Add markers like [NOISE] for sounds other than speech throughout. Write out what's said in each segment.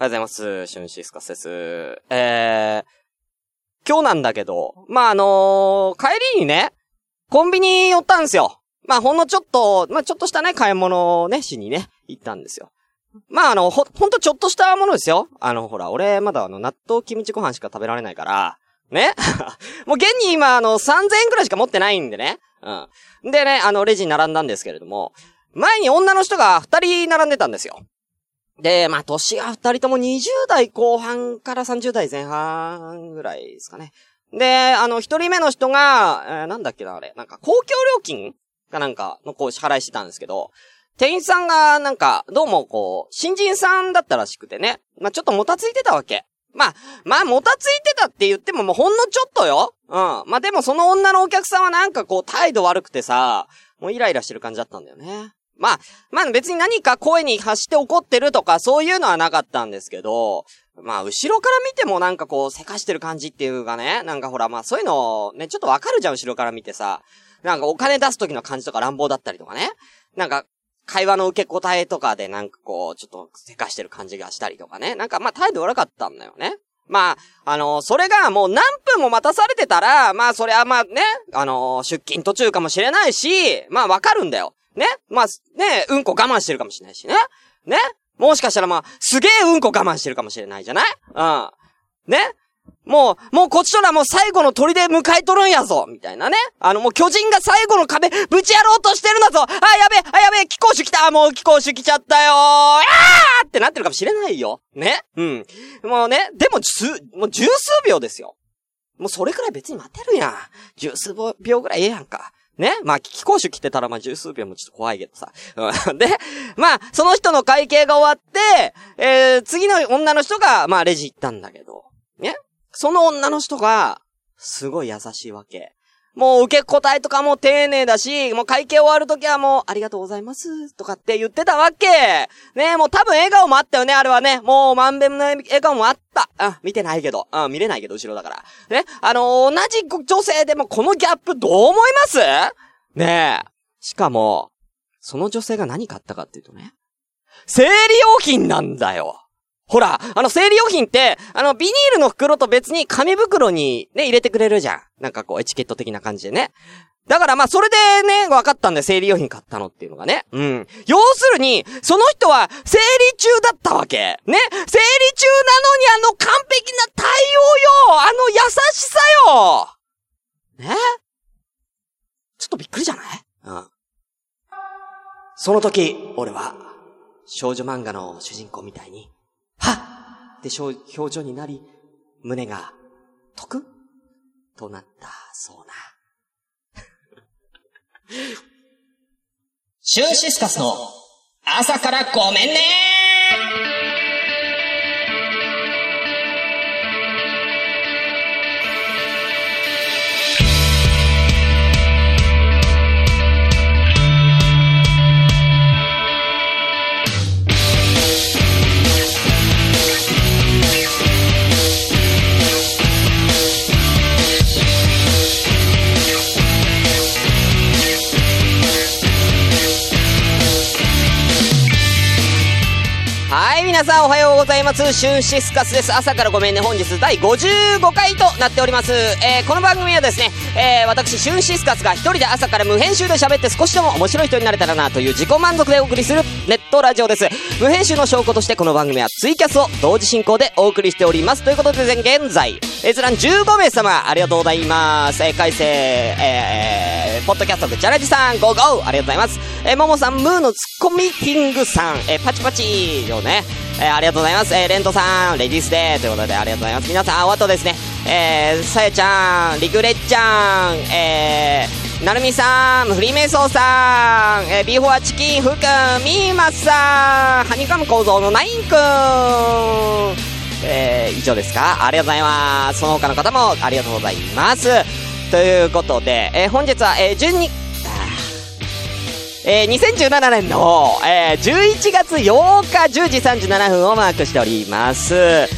おはようございます。シュンシスカスです。えー、今日なんだけど、まあ、あのー帰りにね、コンビニ寄ったんですよ。まあ、ほんのちょっと、まあ、ちょっとしたね、買い物をね、しにね、行ったんですよ。まあ、あの、ほ、ほんとちょっとしたものですよ。あの、ほら、俺、まだあの、納豆キムチご飯しか食べられないから、ね？[LAUGHS] もう現に今、あの、3000円くらいしか持ってないんでね。うん。でね、あの、レジに並んだんですけれども、前に女の人が2人並んでたんですよ。で、まあ、年が二人とも20代後半から30代前半ぐらいですかね。で、あの、一人目の人が、えーなんだっけな、あれ、なんか、公共料金かなんかのこう支払いしてたんですけど、店員さんが、なんか、どうもこう、新人さんだったらしくてね。まあ、ちょっともたついてたわけ。まあ、まあ、もたついてたって言ってももうほんのちょっとよ。うん。まあ、でもその女のお客さんはなんかこう、態度悪くてさ、もうイライラしてる感じだったんだよね。まあ、まあ別に何か声に発して怒ってるとかそういうのはなかったんですけど、まあ後ろから見てもなんかこうせかしてる感じっていうかね、なんかほらまあそういうのね、ちょっとわかるじゃん後ろから見てさ。なんかお金出す時の感じとか乱暴だったりとかね。なんか会話の受け答えとかでなんかこうちょっとせかしてる感じがしたりとかね。なんかまあ態度悪かったんだよね。まあ、あのそれがもう何分も待たされてたら、まあそれはまあね、あの出勤途中かもしれないし、まあわかるんだよ。ねまあ、ねうんこ我慢してるかもしれないしね。ねもしかしたらまあ、すげえうんこ我慢してるかもしれないじゃない？うん。ねもう、もうこっちとらもう最後の鳥で迎えとるんやぞみたいなね。あのもう巨人が最後の壁ぶちやろうとしてるんだぞあ、やべえあ、やべえ気候種来たもう気候種来ちゃったよーあーってなってるかもしれないよ。ねうん。もうね、でも、す、もう十数秒ですよ。もうそれくらい別に待てるやん。十数秒ぐらいええやんか。ねまあ、気候種来てたらまあ十数秒もちょっと怖いけどさ。[LAUGHS] で、まあ、その人の会計が終わって、えー、次の女の人が、まあ、レジ行ったんだけど、ねその女の人が、すごい優しいわけ。もう受け答えとかも丁寧だし、もう会計終わるときはもう、ありがとうございます、とかって言ってたわけ。ねもう多分笑顔もあったよね、あれはね。もう満遍の笑顔もあった。うん、見てないけど。うん、見れないけど、後ろだから。ねあのー同じ女性でもこのギャップどう思います？ねえ。しかも、その女性が何買ったかっていうとね、生理用品なんだよ。ほら、あの生理用品って、あのビニールの袋と別に紙袋にね、入れてくれるじゃん。なんかこうエチケット的な感じでね。だからまあそれでね、分かったんだよ。生理用品買ったのっていうのがね。うん。要するに、その人は生理中だったわけ。ね生理中なのにあの完璧な対応よあの優しさよねちょっとびっくりじゃない？うん。その時、俺は、少女漫画の主人公みたいに、はっ！って表表情になり、胸が、とくとなった、そうな。シューシスカスの朝からごめんね皆さんおはようございます。シュンシスカスです。朝からごめんね。本日第55回となっております。えー、この番組はですね、えー、私、シュンシスカスが一人で朝から無編集で喋って少しでも面白い人になれたらなという自己満足でお送りするネットラジオです。無編集の証拠としてこの番組はツイキャスを同時進行でお送りしております。ということで、現在、閲覧15名様、ありがとうございます。えー、改正、えー、ポッドキャスト部、チャラジさん、ゴーゴーありがとうございます。えー、ももさん、ムーのツッコミキングさん、えー、パチパチよね。えー、ありがとうございます。えー、レントさん、レディースデーということでありがとうございます。皆さん、あとですね、えー、さやちゃん、リクレッちゃん、えー、なるみさん、フリーメイソーさん、えー、ビーフォアチキン、ふくん、みーまさん、ハニカム構造のナインくん、えー、以上ですか？ありがとうございます。その他の方もありがとうございます。ということで、えー、本日は、えー、12、えー、2017年の、えー、11月8日10時37分をマークしております。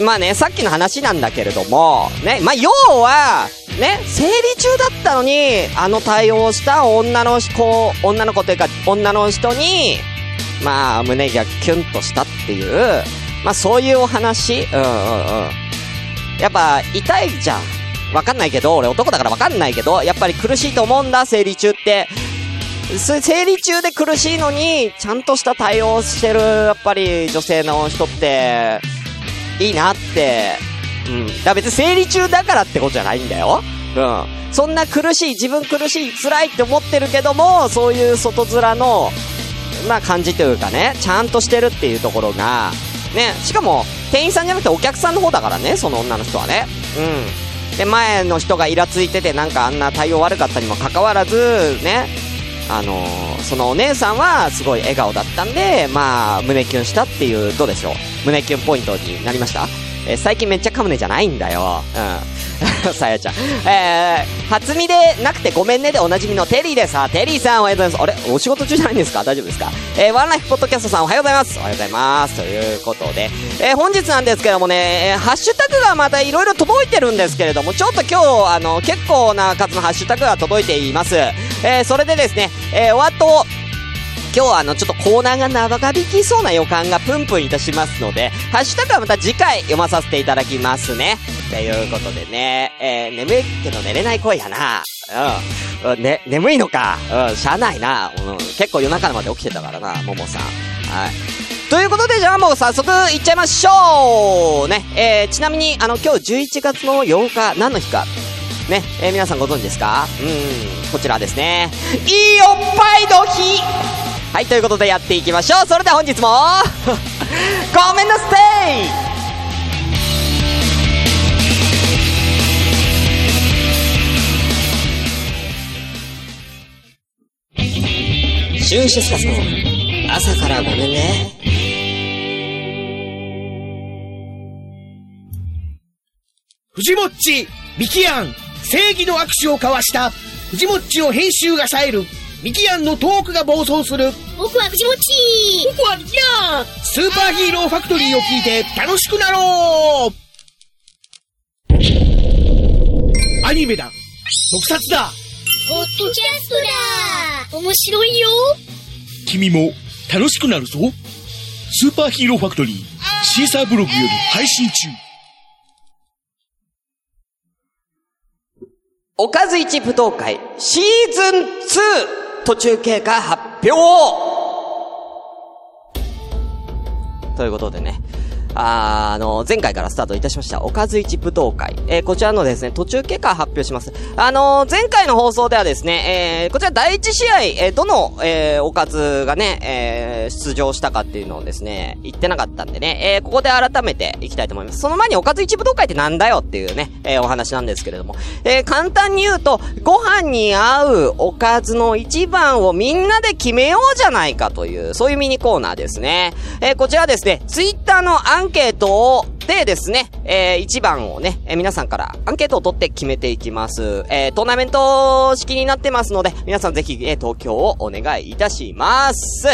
まあね、さっきの話なんだけれども、ね、まあ要は、ね、生理中だったのに、あの対応した女の子、女の子というか、女の人に、まあ、胸がキュンとしたっていう、まあそういうお話うんうんうん。やっぱ、痛いじゃん。わかんないけど、俺男だからわかんないけど、やっぱり苦しいと思うんだ、生理中って。生理中で苦しいのに、ちゃんとした対応してる、やっぱり女性の人って、いいなって。うん。だ別に生理中だからってことじゃないんだよ。うん。そんな苦しい、自分苦しい、辛いって思ってるけども、そういう外面の、まあ感じというかね、ちゃんとしてるっていうところが、ね、しかも、店員さんじゃなくてお客さんの方だからね、その女の人はね。うん。で、前の人がイラついてて、なんかあんな対応悪かったにもかかわらず、ね、あのー、そのお姉さんはすごい笑顔だったんで、まあ、胸キュンしたっていう、どうでしょう？胸キュンポイントになりました？えー、最近めっちゃ噛むねじゃないんだよ。うん。[LAUGHS] さやちゃん。えー、初見でなくてごめんねでおなじみのテリーです。テリーさんおはようございます。あれ？お仕事中じゃないんですか？大丈夫ですか？えー、ワンライフポッドキャストさんおはようございます。おはようございます。ということで、えー、本日なんですけどもね、えー、ハッシュタグがまた色々届いてるんですけれども、ちょっと今日、あの、結構な数のハッシュタグが届いています。えー、それでですね、えー、お後、今日はあの、ちょっとコーナーが長引きそうな予感がプンプンいたしますので、ハッシュタグはまた次回読まさせていただきますね。ということでね、えー、眠いけど寝れない声やな。うん。ね、眠いのか。うん、しゃあないな。うん。結構夜中まで起きてたからな、ももさん。はい。ということで、じゃあもう早速いっちゃいましょうね。えー、ちなみに、あの、今日11月の8日、何の日か。ね、えー、皆さんご存知ですか？うん、こちらですね。いいおっぱいの日はい、ということでやっていきましょう。それでは本日も [LAUGHS] ごめんなさいシュンシスカスの朝からごめんね。藤もっち、ミキアン、正義の握手を交わした、藤もっちを編集が冴える、ミキアンのトークが暴走する。僕は藤もち。僕はミキアン。スーパーヒーローファクトリーを聞いて楽しくなろう。アニメだ。特撮だ。ポッドキャストだ。面白いよ。君も楽しくなるぞ。スーパーヒーローファクトリー。シーサーブログより配信中おかず一舞踏会シーズン 2! 途中経過発表ということでね。ああの、前回からスタートいたしました、おかず一武道会。えー、こちらのですね、途中経過発表します。あのー、前回の放送ではですね、えー、こちら第一試合、えどの、えおかずがね、え出場したかっていうのをですね、言ってなかったんでね、えここで改めていきたいと思います。その前におかず一武道会ってなんだよっていうね、えお話なんですけれども、え簡単に言うと、ご飯に合うおかずの一番をみんなで決めようじゃないかという、そういうミニコーナーですね。えこちらですね、ツイッターのアンンケートを、でですね、えー、1番をね、えー、皆さんからアンケートを取って決めていきます。えー、トーナメント式になってますので、皆さんぜひ、えー、投票をお願いいたします。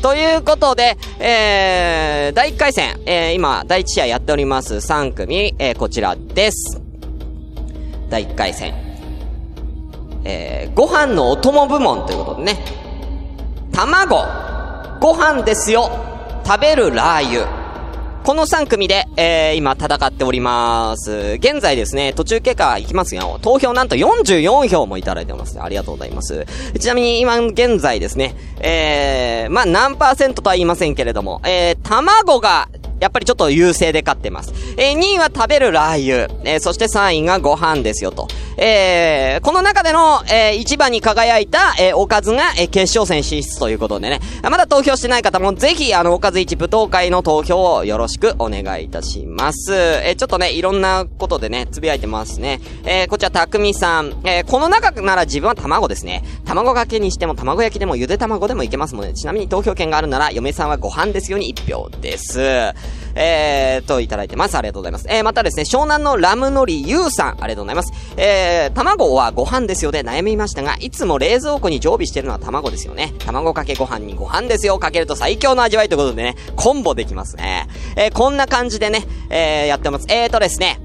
ということで、えー、第1回戦、えー、今、第1試合やっております3組、えー、こちらです。第1回戦。えー、ご飯のお供部門ということでね、卵、ご飯ですよ、食べるラー油、この3組で、えー、今戦っております。現在ですね、途中経過いきますよ。投票なんと44票もいただいてます。ありがとうございます。ちなみに今現在ですね、えー、まあ、何パーセントとは言いませんけれども、えー、卵がやっぱりちょっと優勢で勝ってます。えー、2位は食べるラー油。えー、そして3位がご飯ですよと。えー、この中での、えー、一番に輝いた、えー、おかずが、えー、決勝戦進出ということでね。まだ投票してない方もぜひ、あの、おかず一舞踏会の投票をよろしくお願いいたします。えー、ちょっとね、いろんなことでね、つぶやいてますね。えー、こちら、たくみさん。えー、この中なら自分は卵ですね。卵かけにしても卵焼きでもゆで卵でもいけますもんね。ちなみに投票権があるなら、嫁さんはご飯ですよに1票です。えー、と、いただいてます。ありがとうございます。えー、またですね、湘南のラムノリゆうさん、ありがとうございます。えー、卵はご飯ですよで悩みましたが、いつも冷蔵庫に常備してるのは卵ですよね。卵かけご飯にご飯ですよかけると最強の味わいということでね、コンボできますね。えー、こんな感じでね、えー、やってます。えーとですね、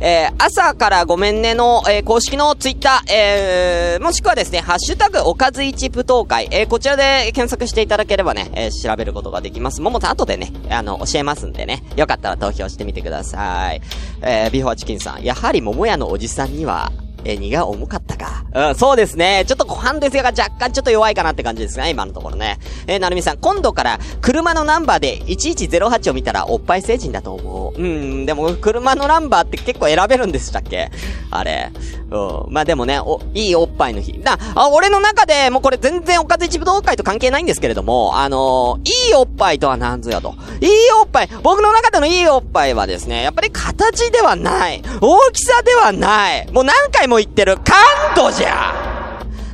えー、朝からごめんねの、えー、公式のツイッター、えー、もしくはですね、ハッシュタグおかず一舞踏会、えー、こちらで検索していただければね、えー、調べることができます。ももた後でね、あの、教えますんでね、よかったら投票してみてください。えー、ビフォーチキンさん、やはり桃屋のおじさんには、え荷が重かった。うん、そうですね。ちょっと後半ですが若干ちょっと弱いかなって感じですね、今のところね。えー、なるみさん、今度から車のナンバーで1108を見たらおっぱい成人だと思う。うん、でも車のナンバーって結構選べるんでしたっけ？あれ。うん。まあでもね、お、いいおっぱいの日。な、あ、俺の中で、もうこれ全然おかず一武道会と関係ないんですけれども、あのー、いいおっぱいとは何ぞやと。いいおっぱい。僕の中でのいいおっぱいはですね、やっぱり形ではない。大きさではない。もう何回も言ってる。感度じゃ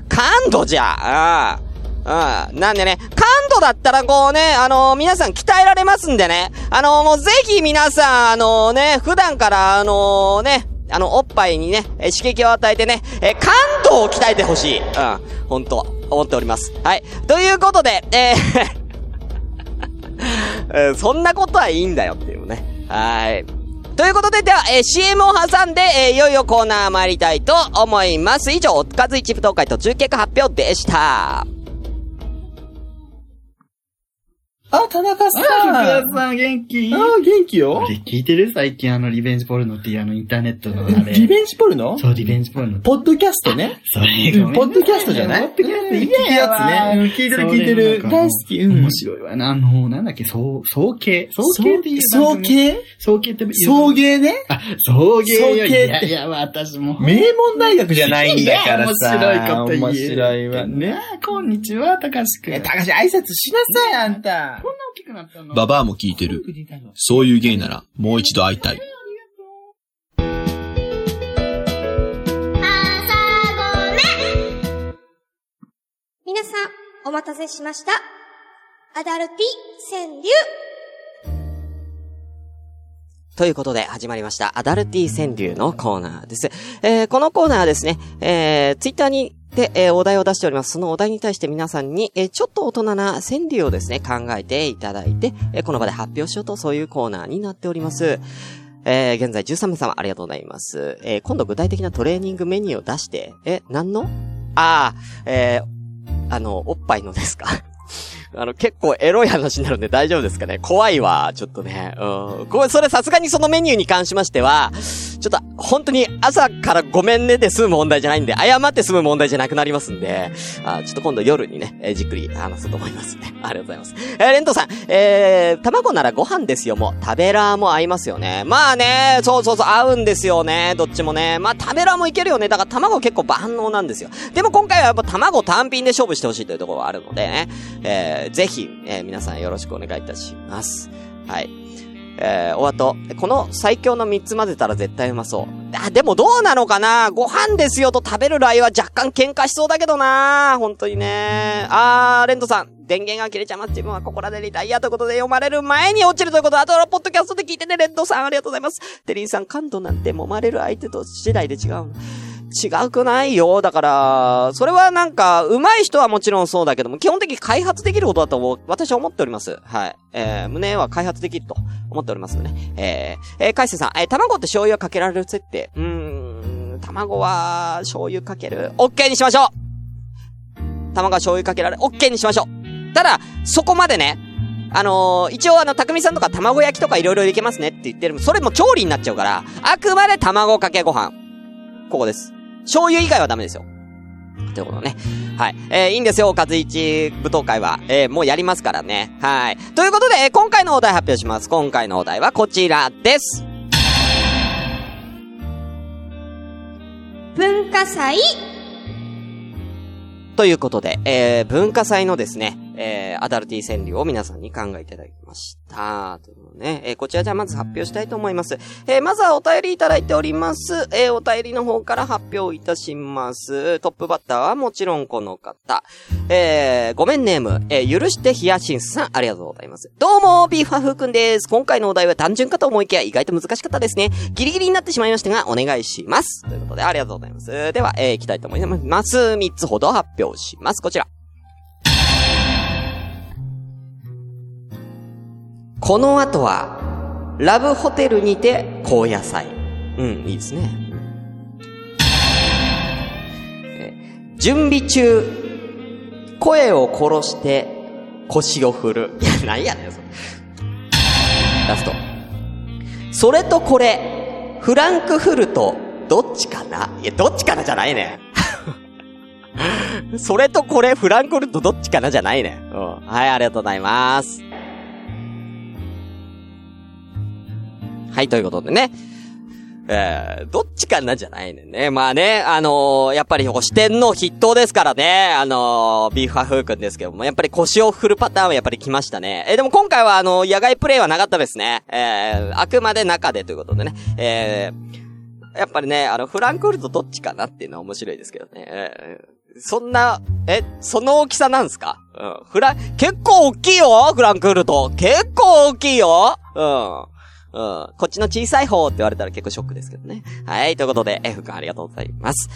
感度じゃうん。うん。なんでね、感度だったらこうね、あのー、皆さん鍛えられますんでね。あのー、もうぜひ皆さん、あのー、ね、普段から、あのね、あの、おっぱいにね、え刺激を与えてね、え感度を鍛えてほしい。うん。本当思っております。はい。ということで、えー [LAUGHS] そんなことはいいんだよっていうね。はい。ということで、では、えー、CM を挟んで、えー、いよいよコーナー参りたいと思います。以上、おかず一部東海と中結果発表でした。あ、田中さん。あ、福田さん元気？あ、元気よ。あれ聞いてる最近あの、リベンジポルノっていうあの、インターネットのあれ。リベンジポルノ？そう、リベンジポルノ。ポッドキャストね。それ、ポッドキャストじゃない？ポッドキャスト聞くやつね。聞いてる聞いてる。大好き。うん。面白いわな。あの、なんだっけ、そう、総計。総計っていう総計総計って送迎ね？あ、送迎送迎って。いや、いや、私も。名門大学じゃないんだからさ。面白いこと言う。面白いわね。こんにちは、高橋くん。高橋挨拶しなさい、あんた。こんな大きくなったの？ババアも聞いてる。そういう芸なら、もう一度会いたい。皆さん、お待たせしました。アダルティ川柳。ということで始まりました、アダルティ川柳のコーナーです。えー、このコーナーはですね、えー、ツイッターにで、えー、お題を出しております。そのお題に対して皆さんに、えー、ちょっと大人な川柳をですね、考えていただいて、えー、この場で発表しようと、そういうコーナーになっております。え、現在13名様ありがとうございます。え、今度具体的なトレーニングメニューを出して、え、何の？ああ、え、あの、おっぱいのですか？あの、結構エロい話になるんで大丈夫ですかね？怖いわ、ちょっとね。うん。これ、それさすがにそのメニューに関しましては、ちょっと、本当に朝からごめんねで済む問題じゃないんで、謝って済む問題じゃなくなりますんで、あちょっと今度夜にね、えー、じっくり話すと思いますね。[LAUGHS] ありがとうございます。えー、レントさん、えー、卵ならご飯ですよ、もう。食べラーも合いますよね。まあね、そうそうそう、合うんですよね、どっちもね。まあ、食べラーもいけるよね。だから卵結構万能なんですよ。でも今回はやっぱ卵単品で勝負してほしいというところがあるのでね、えー、ぜひ、えー、皆さんよろしくお願いいたします。はい。えー、お後、この最強の3つ混ぜたら絶対うまそう。あ、でもどうなのかな？ご飯ですよと食べるライは若干喧嘩しそうだけどな本当にね。あー、レントさん、電源が切れちゃいます。自分はここらでリタイアということで読まれる前に落ちるということ、あとのポッドキャストで聞いてね、レントさんありがとうございます。テリンさん、感度なんて揉まれる相手と次第で違う。違くないよ。だから、それはなんか、上手い人はもちろんそうだけども、基本的に開発できることだと私は思っております。はい。えー、胸は開発できると思っておりますのでね。えー、えー、海星さん、えー、卵って醤油はかけられる設定。うーん、卵は、醤油かける。OK にしましょう卵は醤油かけられる。OK にしましょうただ、そこまでね、あのー、一応あの、匠さんとか卵焼きとか色々いけますねって言ってる。それも調理になっちゃうから、あくまで卵かけご飯。ここです。醤油以外はダメですよ。ということね。はい。えー、いいんですよ、カズイチ舞踏会は。えー、もうやりますからね。はい。ということで、今回のお題発表します。今回のお題はこちらです。文化祭ということで、えー、文化祭のですね、えー、アダルティ川柳を皆さんに考えていただきました。というね、えー、こちらじゃあまず発表したいと思います。えー、まずはお便りいただいております。えー、お便りの方から発表いたします。トップバッターはもちろんこの方。えー、ごめんネーム、えー、許してヒヤシンスさん、ありがとうございます。どうも、ビーファフくんです。今回のお題は単純かと思いきや意外と難しかったですね。ギリギリになってしまいましたが、お願いします。ということで、ありがとうございます。では、えー、行きたいと思います。3つほど発表します。こちら。この後は、ラブホテルにて高野菜。うん、いいですね。準備中、声を殺して腰を振る。いや、何やねん、それ。ラスト。それとこれ、フランクフルト、どっちかな？いや、どっちかなじゃないね。[LAUGHS] それとこれ、フランクフルトどっちかな？じゃないね。うん。はい、ありがとうございます。はい、ということでね。えー、どっちかなんじゃないねんね。まあね、あのーやっぱり四天王筆頭ですからね。あのービーフハフー君ですけども、やっぱり腰を振るパターンはやっぱり来ましたね。えーでも今回はあの野外プレイはなかったですね。えー、あくまで中でということでね。えー、やっぱりね、あの、フランクフルトどっちかなっていうのは面白いですけどね。えーそんな、え、その大きさなんすか？うん。フラン、結構大きいよフランクフルト。結構大きいようん。うん。こっちの小さい方って言われたら結構ショックですけどね。はい。ということで、F 君ありがとうございます。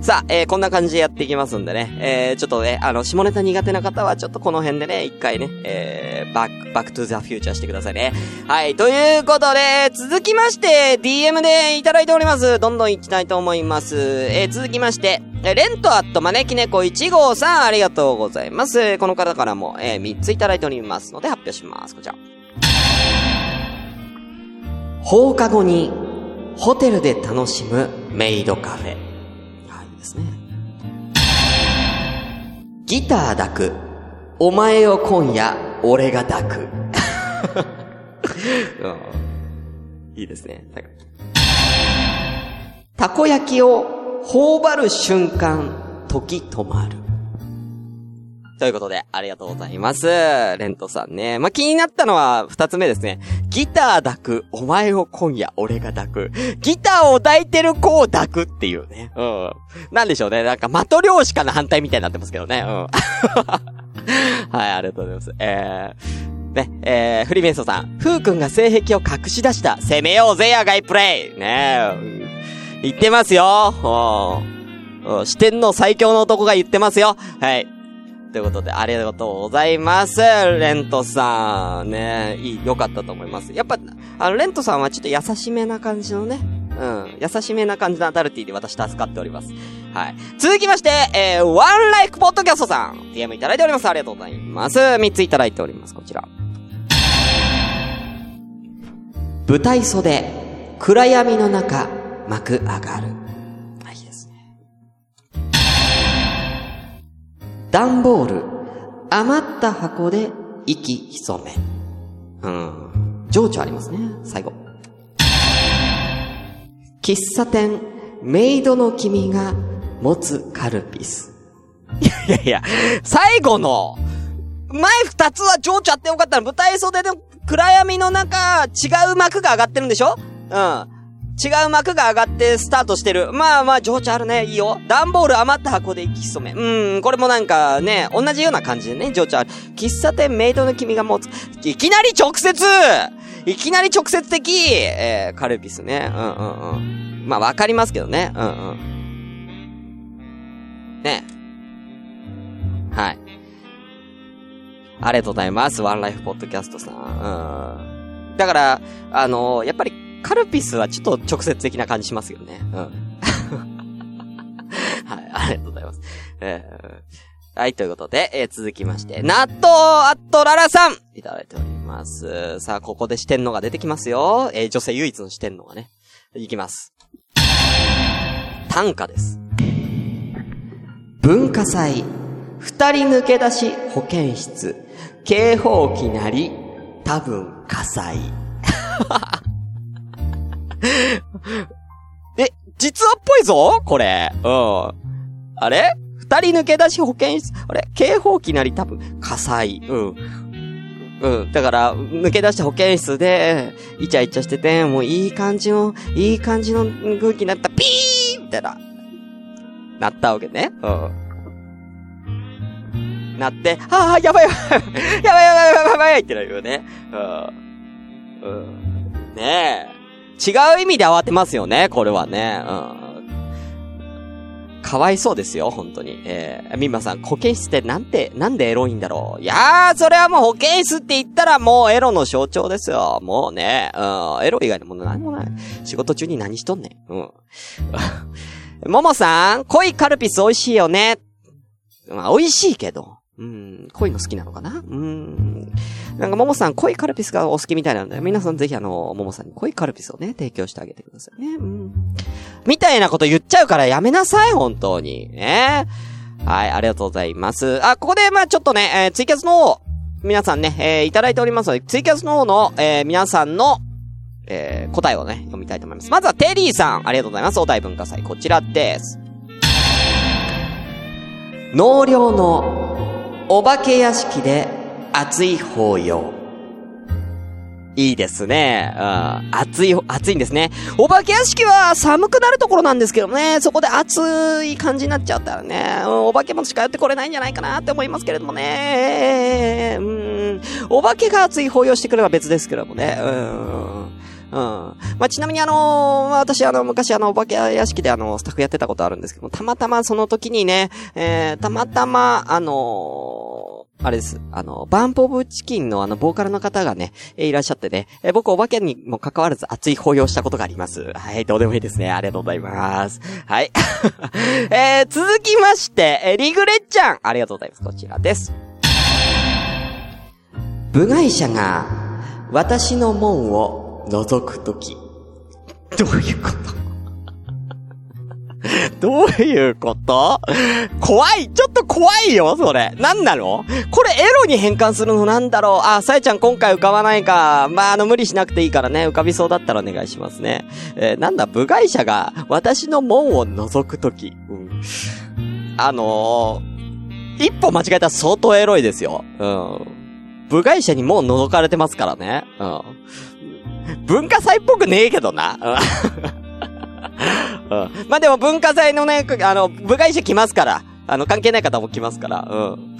さあ、えー、こんな感じでやっていきますんでね。えー、ちょっとね、あの、下ネタ苦手な方はちょっとこの辺でね、一回ね、えー、バック、バックトゥザフューチャーしてくださいね。はい。ということで、続きまして、DM でいただいております。どんどん行きたいと思います。えー、続きまして、えレントアット招き猫1号さん、ありがとうございます。この方からも、えー、3ついただいておりますので発表します。こちら。放課後にホテルで楽しむメイドカフェ。はい、ですね。ギター抱く。お前を今夜、俺が抱く。[LAUGHS] いいですね。たこ焼きを頬張る瞬間、時止まる。ということで、ありがとうございます。レントさんね。まあ、気になったのは二つ目ですね。ギター抱く、お前を今夜俺が抱く。ギターを抱いてる子を抱くっていうね。うん。なんでしょうね。なんか、的漁師かな反対みたいになってますけどね。うん。[LAUGHS] はい、ありがとうございます。えー、ね、えー、フリーメンソさん。ふうくんが性癖を隠し出した。攻めようぜ、野外プレイねえ、言ってますよ。うんうん四天王最強の男が言ってますよ。はい。ということで、ありがとうございます。レントさん。ねいい、良かったと思います。やっぱ、あの、レントさんはちょっと優しめな感じのね。うん。優しめな感じのアダルティで私助かっております。はい。続きまして、えー、ワンライフポッドキャストさん。DM いただいております。ありがとうございます。3ついただいております。こちら。舞台袖、暗闇の中、幕上がる。段ボール、余った箱で息潜め。うん。情緒ありますね。最後。喫茶店、メイドの君が持つカルピス。いやいやいや、最後の、前二つは情緒あってよかったの。舞台袖で暗闇の中、違う幕が上がってるんでしょ？うん。違う幕が上がってスタートしてる。まあまあ、情緒あるね。いいよ。段ボール余った箱で息潜め。うん、これもなんかね、同じような感じでね、情緒ある。喫茶店メイドの君が持つ。いきなり直接いきなり直接的えー、カルピスね。うんうんうん。まあわかりますけどね。うんうん。ね。はい。ありがとうございます。ワンライフポッドキャストさん。うん。だから、あのやっぱり、カルピスはちょっと直接的な感じしますよね。うん。[LAUGHS] はい、ありがとうございます。えー、はい、ということで、えー続きまして、納豆アットララさんいただいております。さあ、ここで四天王が出てきますよ。えー女性唯一の四天王がね。いきます。短歌です。文化祭、二人抜け出し保健室、警報器なり、多分火災。[LAUGHS] [LAUGHS] え、実話っぽいぞ？これ。うん。あれ？二人抜け出し保健室、あれ？警報器なり多分火災。うん。うん。だから、抜け出した保健室で、イチャイチャしてて、もういい感じの、いい感じの空気になった、ピーみたいな、なったわけね。うん。なって、ああ、やばいやばい、やばいやばいやばいやばいってなるよね。うん。うん。ねえ。違う意味で慌てますよね、これはね。うん。かわいそうですよ、本当に。えー、みまさん、保健室ってなんて、なんでエロいんだろう。いやー、それはもう保健室って言ったらもうエロの象徴ですよ。もうね、うん、エロ以外のもの何もない。仕事中に何しとんねん。うん。[LAUGHS] ももさん、濃いカルピス美味しいよね。まあ、美味しいけど。うん、濃いの好きなのかな？うん。なんか、ももさん、濃いカルピスがお好きみたいなんで、皆さんぜひあの、ももさんに濃いカルピスをね、提供してあげてくださいね。うん。みたいなこと言っちゃうからやめなさい、本当に。ね。はい、ありがとうございます。あ、ここで、まあちょっとね、えーツイキャスの方、皆さんね、えーいただいておりますので、ツイキャスの方の、えー皆さんの、えー答えをね、読みたいと思います。まずは、テリーさん、ありがとうございます。お題文化祭、こちらです。納涼のお化け屋敷で熱い抱擁。いいですね。うん。暑い、暑いんですね。お化け屋敷は寒くなるところなんですけどね、そこで暑い感じになっちゃったらね、お化けも近寄ってこれないんじゃないかなって思いますけれどもね。うん。お化けが熱い抱擁してくれば別ですけどもね。うん。うん。まあ、ちなみにあのーま私あの、昔あの、お化け屋敷であの、スタッフやってたことあるんですけども、たまたまその時にね、えー、たまたま、あのーあれです。あの、バンプオブチキンのあの、ボーカルの方がね、えいらっしゃってね、え僕お化けにも関わらず熱い抱擁したことがあります。はい、どうでもいいですね。ありがとうございます。はい。[LAUGHS] えー、続きまして、えリグレッちゃん、ありがとうございます。こちらです。部外者が、私の門を覗くとき。どういうこと？[LAUGHS] どういうこと？怖いちょっと怖いよ、それ。なんなの？これエロに変換するのなんだろう？あ、さえちゃん今回浮かばないか。まあ、あの、無理しなくていいからね。浮かびそうだったらお願いしますね。えーなんだ、部外者が私の門を覗くとき。うん。あのー、一歩間違えたら相当エロいですよ。うん。部外者にもう覗かれてますからね。うん。文化祭っぽくねえけどな。[LAUGHS] うん。まあ、でも文化祭のね、あの、部外者来ますから。あの、関係ない方も来ますから。うん。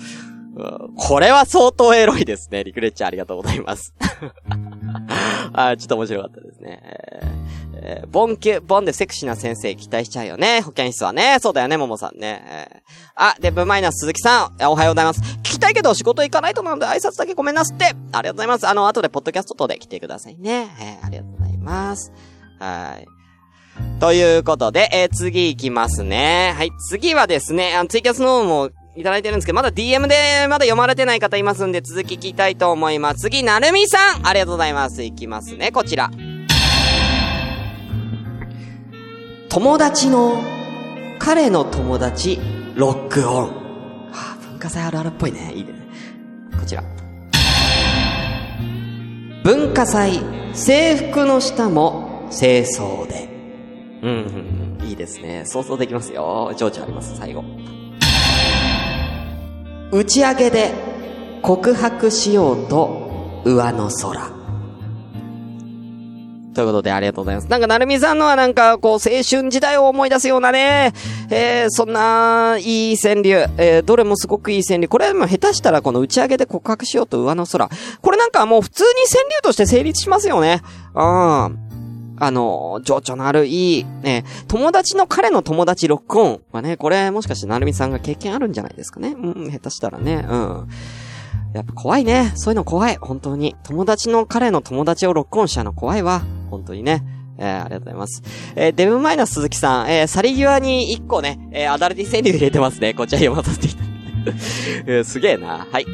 うんこれは相当エロいですね。リクレッチャーありがとうございます。[LAUGHS] あーちょっと面白かったですね。えーえーボンキュ、ボンでセクシーな先生期待しちゃうよね。保健室はね。そうだよね、ももさんね。えーあ、デブマイナス鈴木さん、えーおはようございます。聞きたいけど仕事行かないとなので挨拶だけごめんなすって。ありがとうございます。あの、後でポッドキャスト等で来てくださいね。えーありがとうございます。はい。ということで、えー次行きますね。はい、次はですね、あの、ツイキャスの方もいただいてるんですけど、まだ DM でまだ読まれてない方いますんで、続き聞きたいと思います。次、なるみさんありがとうございます。いきますね、こちら。友達の、彼の友達、ロックオン。はあ、文化祭あるあるっぽいね。いいね。こちら。文化祭、制服の下も清掃で。うん、うん、うんいいですね。想像できますよ。情緒あります、最後。打ち上げで告白しようと上の空。ということでありがとうございます。なんか、なるみさんのはなんか、こう、青春時代を思い出すようなね、えー、そんな、いい川柳、えー、どれもすごくいい川柳。これも下手したらこの打ち上げで告白しようと上の空。これなんかもう普通に川柳として成立しますよね。うん。あの、情緒のあるいい、ね、友達の彼の友達ロックオンはね、これもしかしてなるみさんが経験あるんじゃないですかね。うん、下手したらね、うん。やっぱ怖いね。そういうの怖い。本当に。友達の彼の友達をロックオンしちゃうの怖いわ。本当にね。えー、ありがとうございます。えー、デブマイナス鈴木さん、えー、去り際に一個ね、えー、アダルティ川柳入れてますね。こちら読ませていただいて。[LAUGHS] え、すげえな。はい。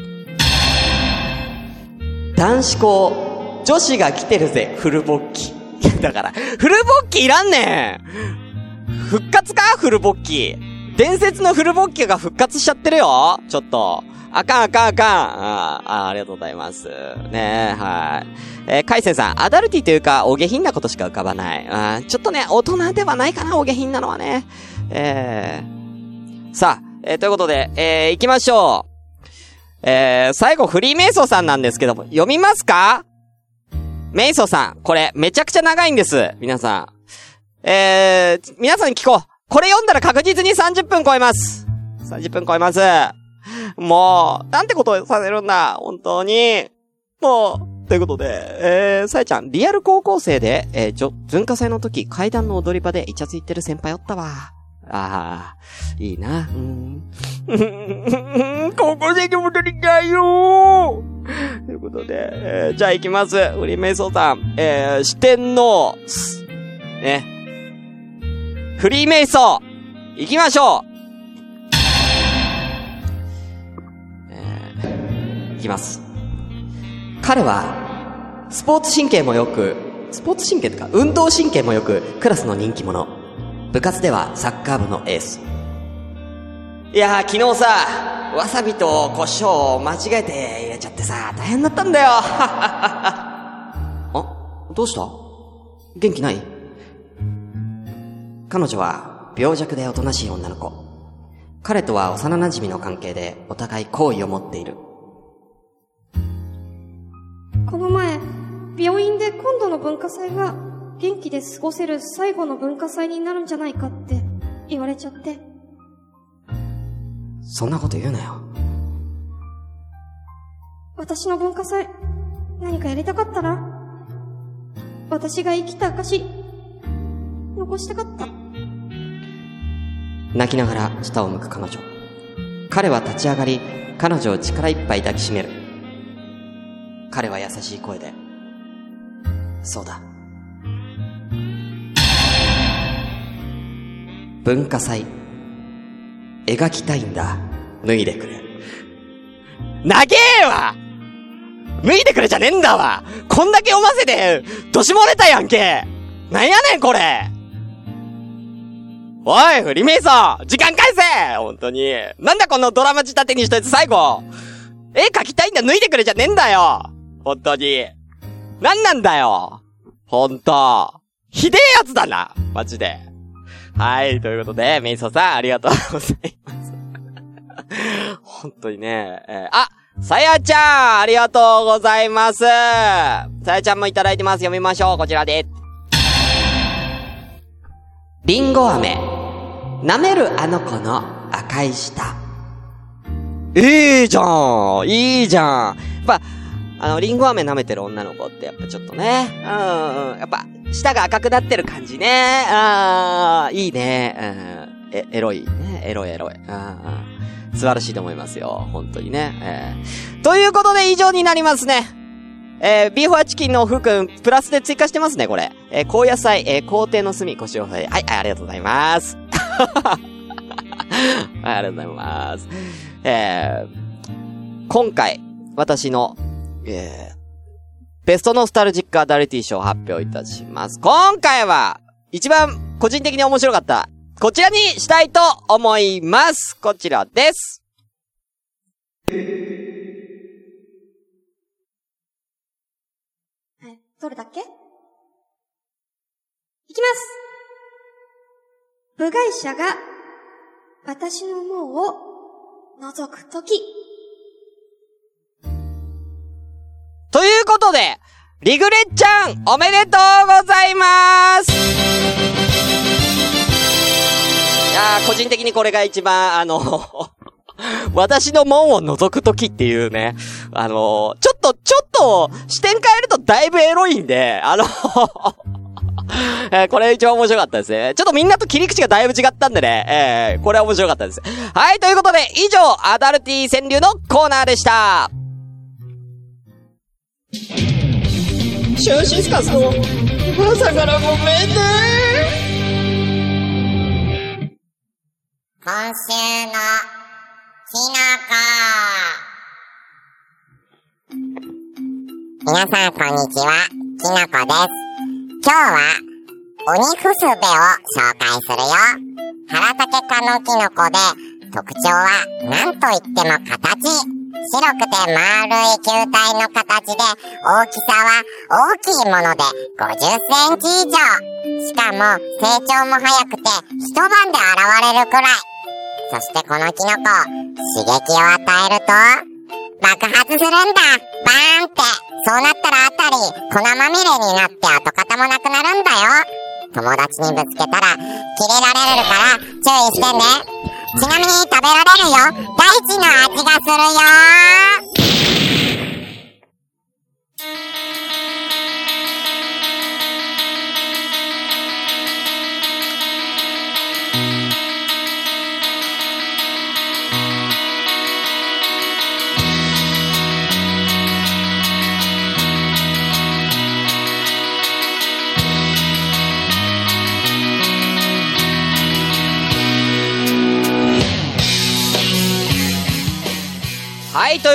男子校、女子が来てるぜ、フルボッキ。[LAUGHS] だから、フルボッキーいらんねん復活か？フルボッキー。伝説のフルボッキが復活しちゃってるよちょっと。あかんあかんあかん。ああ、ありがとうございます。ねえはい。えー、カイセンさん、アダルティというか、お下品なことしか浮かばない。あちょっとね、大人ではないかな、お下品なのはね。えー、さあ、えーということで、えー、行きましょう。えー、最後、フリーメイソーさんなんですけども、読みますか？メイソーさん、これ、めちゃくちゃ長いんです。皆さん。えー、皆さんに聞こう。これ読んだら確実に30分超えます。30分超えます。もう、なんてことをさせるんだ。本当に。もう、ということで、えー、さえちゃん、リアル高校生で、えー、じょ、文化祭の時、階段の踊り場でイチャついてる先輩おったわ。ああ、いいな。うん。高校生に戻りたいよということで、えーじゃあ行きます。ウリメイソーさん。えー、四天王、ね。フリーメイソー、行きましょうえー、行きます。彼は、スポーツ神経も良く、スポーツ神経とか、運動神経も良く、クラスの人気者。部活ではサッカー部のエース。いや、昨日さ、わさびと胡椒を間違えて入れちゃってさ、大変だったんだよ。[LAUGHS] あ、どうした？元気ない？彼女は病弱でおとなしい女の子。彼とは幼馴染の関係でお互い好意を持っている。この前、病院で今度の文化祭が元気で過ごせる最後の文化祭になるんじゃないかって言われちゃって。そんなこと言うなよ。私の文化祭、何かやりたかったな。私が生きた証、残したかった。泣きながら下を向く彼女。彼は立ち上がり、彼女を力いっぱい抱きしめる。彼は優しい声で、そうだ。文化祭、描きたいんだ。脱いでくれ。長えわ脱いでくれじゃねえんだわこんだけ読ませて、年漏れたやんけなんやねんこれおい、フリメイソン時間返せ本当に。なんだこのドラマ仕立てにしといて最後絵描きたいんだ、脱いでくれじゃねえんだよ本当に。なんなんだよほんと。ひでえやつだなマジで。はい、ということで、メイソンさん、ありがとうございます。[LAUGHS] 本当にね、えーあさやちゃんありがとうございますさやちゃんもいただいてます。読みましょう。こちらで。リンゴ飴。舐めるあの子の赤い舌。いいじゃんいいじゃんやっぱ、あの、リンゴ飴舐めてる女の子ってやっぱちょっとね、うんうん、やっぱ、舌が赤くなってる感じね。あーいいね。うん、え、エロいね。エロいエロい。うんうん素晴らしいと思いますよ。本当にね。えーということで以上になりますね。えー、ビーフォアチキンの福くん、プラスで追加してますね、これ。えー、高野菜、えー、皇帝の炭、腰をはい、はい、ありがとうございます。はい、ありがとうございます。えー、今回、私の、えー、ベストノスタルジックアダリティ賞を発表いたします。今回は、一番個人的に面白かった、こちらにしたいと思います。こちらです。え、どれだっけ？いきます部外者が私の門を覗くとき。ということで、リグレッちゃん、おめでとうございますいや、個人的にこれが一番、あの、[LAUGHS] 私の門を覗くときっていうね、あの、ちょっと、ちょっと、視点変えるとだいぶエロいんで、あの、[LAUGHS] えーこれ一番面白かったですね。ちょっとみんなと切り口がだいぶ違ったんでね、えーこれは面白かったです。はい、ということで、以上、アダルティ川柳のコーナーでした。シューシスカスの朝からごめんね今週のきのこ。皆さんこんにちは、きのこです。今日は、鬼ふすべを紹介するよ。原竹科のキノコで、特徴は何と言っても形。白くて丸い球体の形で、大きさは大きいもので50センチ以上。しかも成長も早くて一晩で現れるくらい。そしてこのキノコ、刺激を与えると、爆発するんだバーンってそうなったらあたり、粉まみれになって跡形もなくなるんだよ友達にぶつけたら、キレられるから注意してねちなみに食べられるよ大地の味がするよ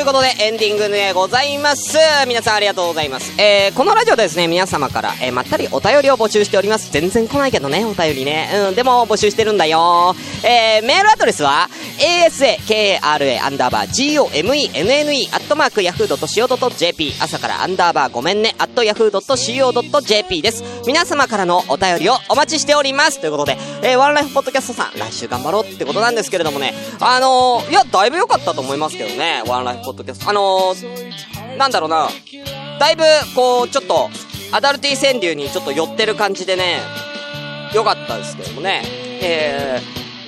ということでエンディングでございます。皆さんありがとうございます。えー、このラジオでですね、皆様から、えー、まったりお便りを募集しております。全然来ないけどね、お便りね。うん、でも募集してるんだよ。えー、メールアドレスは、asakara アンダーバー gomenne アットマーク yahoo.co.jp 朝からアンダーバーごめんね、アット yahoo.co.jp です。皆様からのお便りをお待ちしております。ということで、えー、ワンライフポッドキャストさん、来週頑張ろうってことなんですけれどもね、あのー、いや、だいぶ良かったと思いますけどね、ワンライフポッドキャスト。あのー、なんだろうな、だいぶ、こう、ちょっと、アダルティ川柳にちょっと寄ってる感じでね、良かったですけどもね、え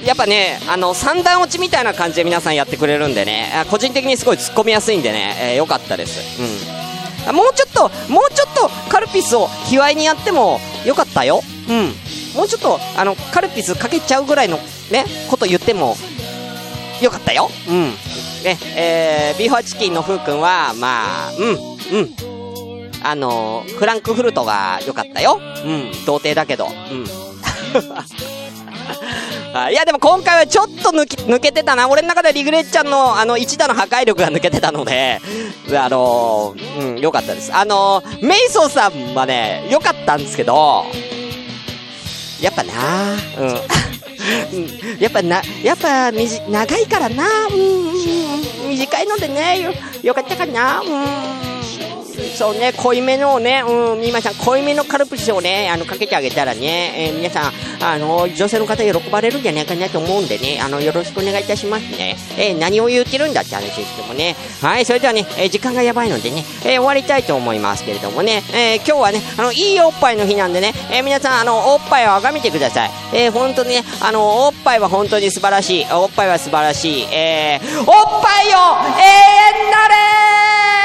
ー、やっぱね、あの、三段落ちみたいな感じで皆さんやってくれるんでね、個人的にすごい突っ込みやすいんでね、えー、良かったです。うん。もうちょっと、もうちょっとカルピスを卑猥にやっても良かったよ。うん。もうちょっと、あの、カルピスかけちゃうぐらいのね、こと言っても、よかったよ。うん。ね、えー、ビーファチキンのふうくんは、まあ、うん、うん。あのフランクフルトが良かったよ。うん、童貞だけど。うん。[LAUGHS] いや、でも今回はちょっと抜き抜けてたな。俺の中でリグレッちゃんの、あの、一打の破壊力が抜けてたので、あのー、うん、良かったです。あのー、メイソーさんはね、良かったんですけど、やっぱなうん。うん。やっぱな、やっぱ、みじ、長いからな。うん、うん、短いのでね、よ、よかったかな。うん。そうね、濃いめのね、うん、皆さん、濃いめのカルピスをね、あの、かけてあげたらね、えー、皆さん、あの、女性の方喜ばれるんじゃないかなと思うんでね、あの、よろしくお願いいたしますね。えー、何を言ってるんだって話ですけどもね。はい、それではね、えー、時間がやばいのでね、え終わりたいと思いますけれどもね、え今日はね、あの、いいおっぱいの日なんでね、え皆さん、あの、おっぱいをあがめてください。え、本当にね、あの、おっぱいは本当に素晴らしい。おっぱいは素晴らしい。えおっぱいを永遠なれ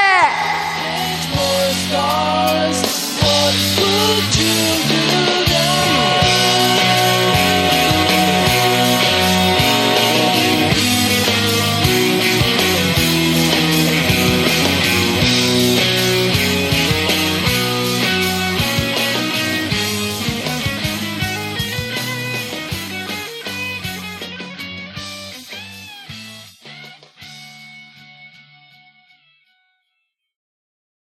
stars.